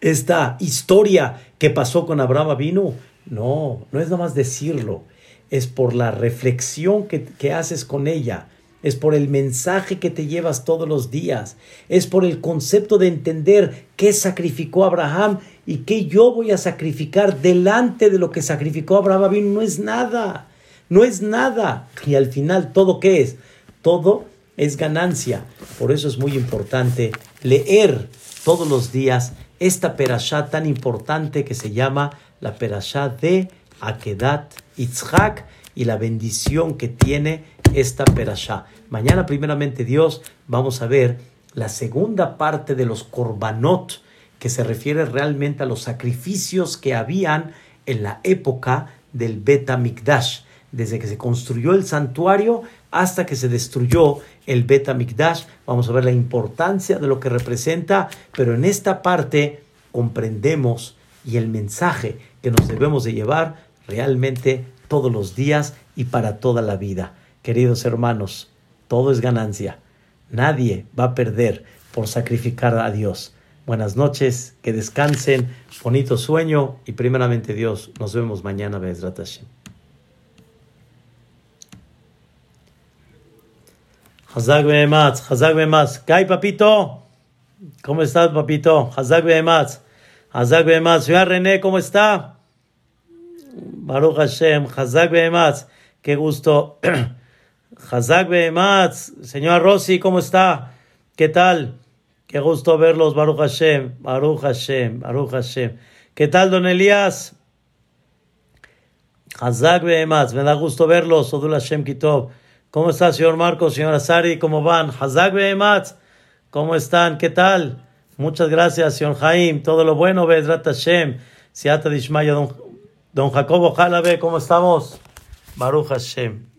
Speaker 1: esta historia que pasó con Abraham vino. No, no es nada más decirlo, es por la reflexión que, que haces con ella es por el mensaje que te llevas todos los días, es por el concepto de entender qué sacrificó Abraham y qué yo voy a sacrificar delante de lo que sacrificó Abraham. No es nada, no es nada. Y al final, ¿todo qué es? Todo es ganancia. Por eso es muy importante leer todos los días esta perashá tan importante que se llama la perashá de Akedat Yitzhak y la bendición que tiene esta perashá. Mañana, primeramente Dios, vamos a ver la segunda parte de los korbanot, que se refiere realmente a los sacrificios que habían en la época del Bet Mikdash, desde que se construyó el santuario hasta que se destruyó el Bet Mikdash. Vamos a ver la importancia de lo que representa, pero en esta parte comprendemos y el mensaje que nos debemos de llevar realmente todos los días y para toda la vida. Queridos hermanos, todo es ganancia. Nadie va a perder por sacrificar a Dios. Buenas noches, que descansen, bonito sueño y primeramente Dios, nos vemos mañana, Bezrat Hashem. Hazak Behematz, Hazak Behematz. ¿Qué papito? ¿Cómo estás, papito? Hazak Behematz. Hazak Behematz. Señora René, ¿cómo está? Baruch Hashem, Hazak Behematz. Qué gusto *clears throat* Hazak Behematz, señora Rossi, ¿cómo está? ¿Qué tal? Qué gusto verlos, Baruch Hashem, Baruch Hashem, Baruch Hashem. ¿Qué tal, don Elías? Hazak Behematz, me da gusto verlos, Odul Hashem Kitov. ¿Cómo está, señor Marcos, señora Sari? ¿Cómo van? Hazak Behematz, ¿cómo están? ¿Qué tal? Muchas gracias, señor Jaim. Todo lo bueno, Bezrat Hashem. Siata Dishmaya, don, don Jacobo Jalabe, ¿cómo estamos? Baruch Hashem.